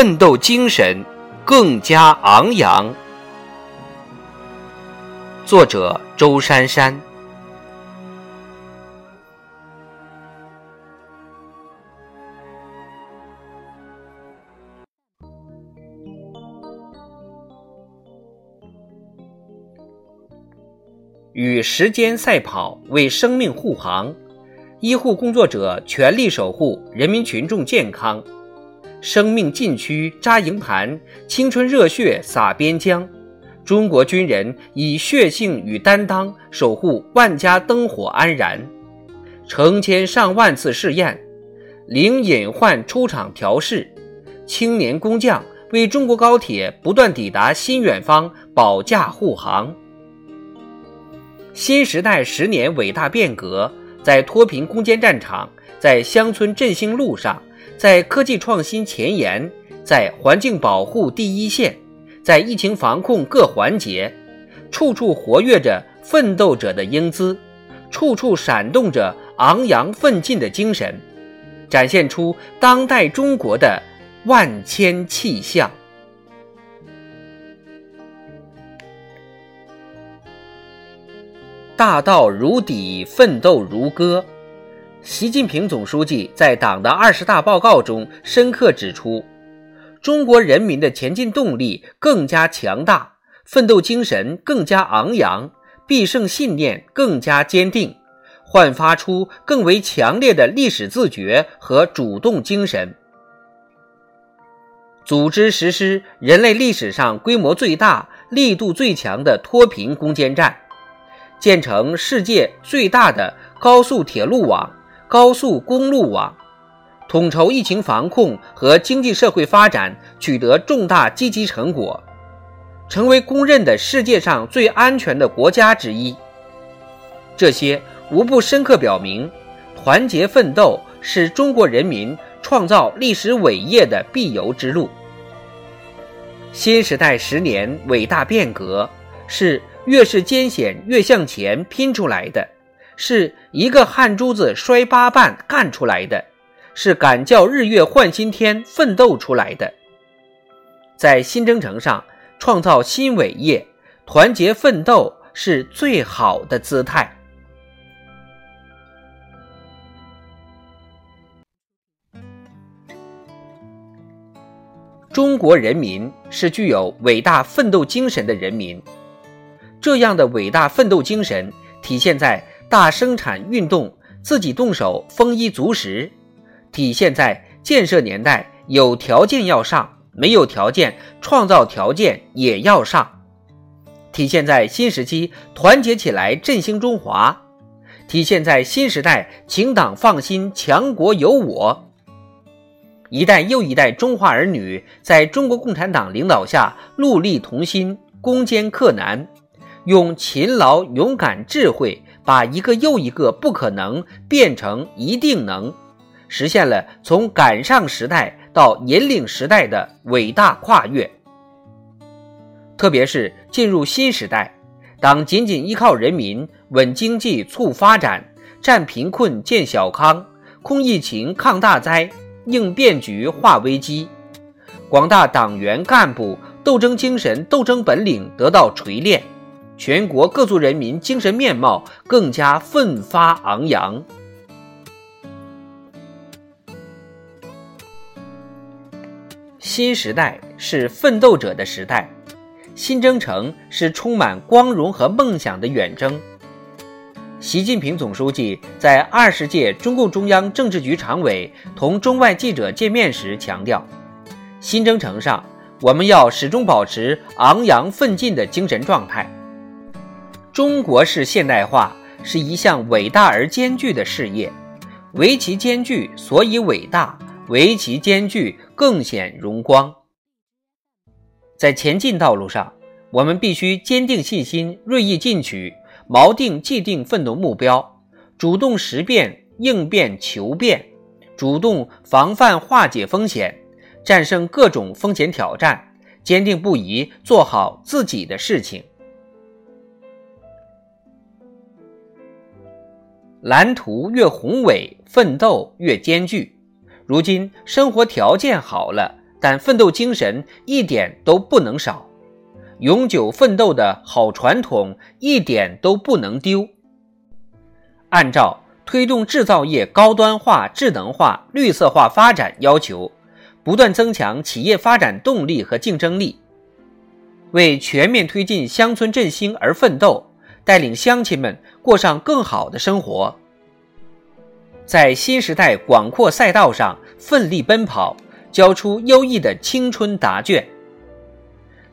奋斗精神更加昂扬。作者：周珊珊。与时间赛跑，为生命护航。医护工作者全力守护人民群众健康，生命禁区扎营盘，青春热血洒边疆。中国军人以血性与担当守护万家灯火安然，成千上万次试验，零隐患出厂调试，青年工匠为中国高铁不断抵达新远方保驾护航。新时代十年伟大变革。在脱贫攻坚战场，在乡村振兴路上，在科技创新前沿，在环境保护第一线，在疫情防控各环节，处处活跃着奋斗者的英姿，处处闪动着昂扬奋进的精神，展现出当代中国的万千气象。大道如砥，奋斗如歌。习近平总书记在党的二十大报告中深刻指出，中国人民的前进动力更加强大，奋斗精神更加昂扬，必胜信念更加坚定，焕发出更为强烈的历史自觉和主动精神，组织实施人类历史上规模最大、力度最强的脱贫攻坚战。建成世界最大的高速铁路网、高速公路网，统筹疫情防控和经济社会发展，取得重大积极成果，成为公认的世界上最安全的国家之一。这些无不深刻表明，团结奋斗是中国人民创造历史伟业的必由之路。新时代十年伟大变革是。越是艰险，越向前拼出来的，是一个汗珠子摔八瓣干出来的，是敢叫日月换新天奋斗出来的。在新征程上创造新伟业，团结奋斗是最好的姿态。中国人民是具有伟大奋斗精神的人民。这样的伟大奋斗精神体现在大生产运动自己动手丰衣足食，体现在建设年代有条件要上，没有条件创造条件也要上，体现在新时期团结起来振兴中华，体现在新时代请党放心强国有我，一代又一代中华儿女在中国共产党领导下戮力同心，攻坚克难。用勤劳、勇敢、智慧，把一个又一个不可能变成一定能，实现了从赶上时代到引领时代的伟大跨越。特别是进入新时代，当仅仅依靠人民稳经济、促发展、战贫困、建小康、控疫情、抗大灾、应变局、化危机，广大党员干部斗争精神、斗争本领得到锤炼。全国各族人民精神面貌更加奋发昂扬。新时代是奋斗者的时代，新征程是充满光荣和梦想的远征。习近平总书记在二十届中共中央政治局常委同中外记者见面时强调，新征程上我们要始终保持昂扬奋进的精神状态。中国式现代化是一项伟大而艰巨的事业，唯其艰巨，所以伟大；围其艰巨，更显荣光。在前进道路上，我们必须坚定信心，锐意进取，锚定既定奋斗目标，主动识变、应变、求变，主动防范化解风险，战胜各种风险挑战，坚定不移做好自己的事情。蓝图越宏伟，奋斗越艰巨。如今生活条件好了。但奋斗精神一点都不能少，永久奋斗的好传统一点都不能丢。按照推动制造业高端化、智能化、绿色化发展要求，不断增强企业发展动力和竞争力，为全面推进乡村振兴而奋斗，带领乡亲们过上更好的生活，在新时代广阔赛道上奋力奔跑。交出优异的青春答卷。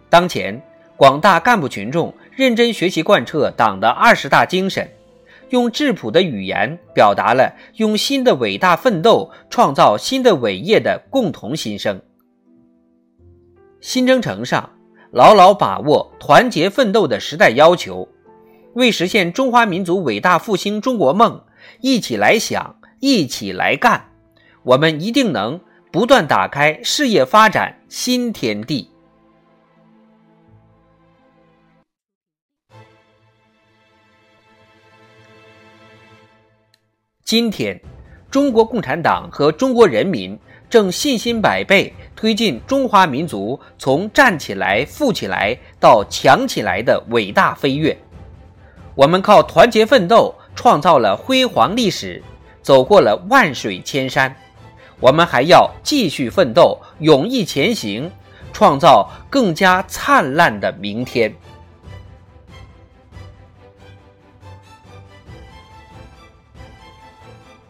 当前，广大干部群众认真学习贯彻党的二十大精神，用质朴的语言表达了用新的伟大奋斗创造新的伟业的共同心声。新征程上，牢牢把握团结奋斗的时代要求，为实现中华民族伟大复兴中国梦，一起来想，一起来干，我们一定能。不断打开事业发展新天地。今天，中国共产党和中国人民正信心百倍推进中华民族从站起来、富起来到强起来的伟大飞跃。我们靠团结奋斗，创造了辉煌历史，走过了万水千山。我们还要继续奋斗，勇毅前行，创造更加灿烂的明天。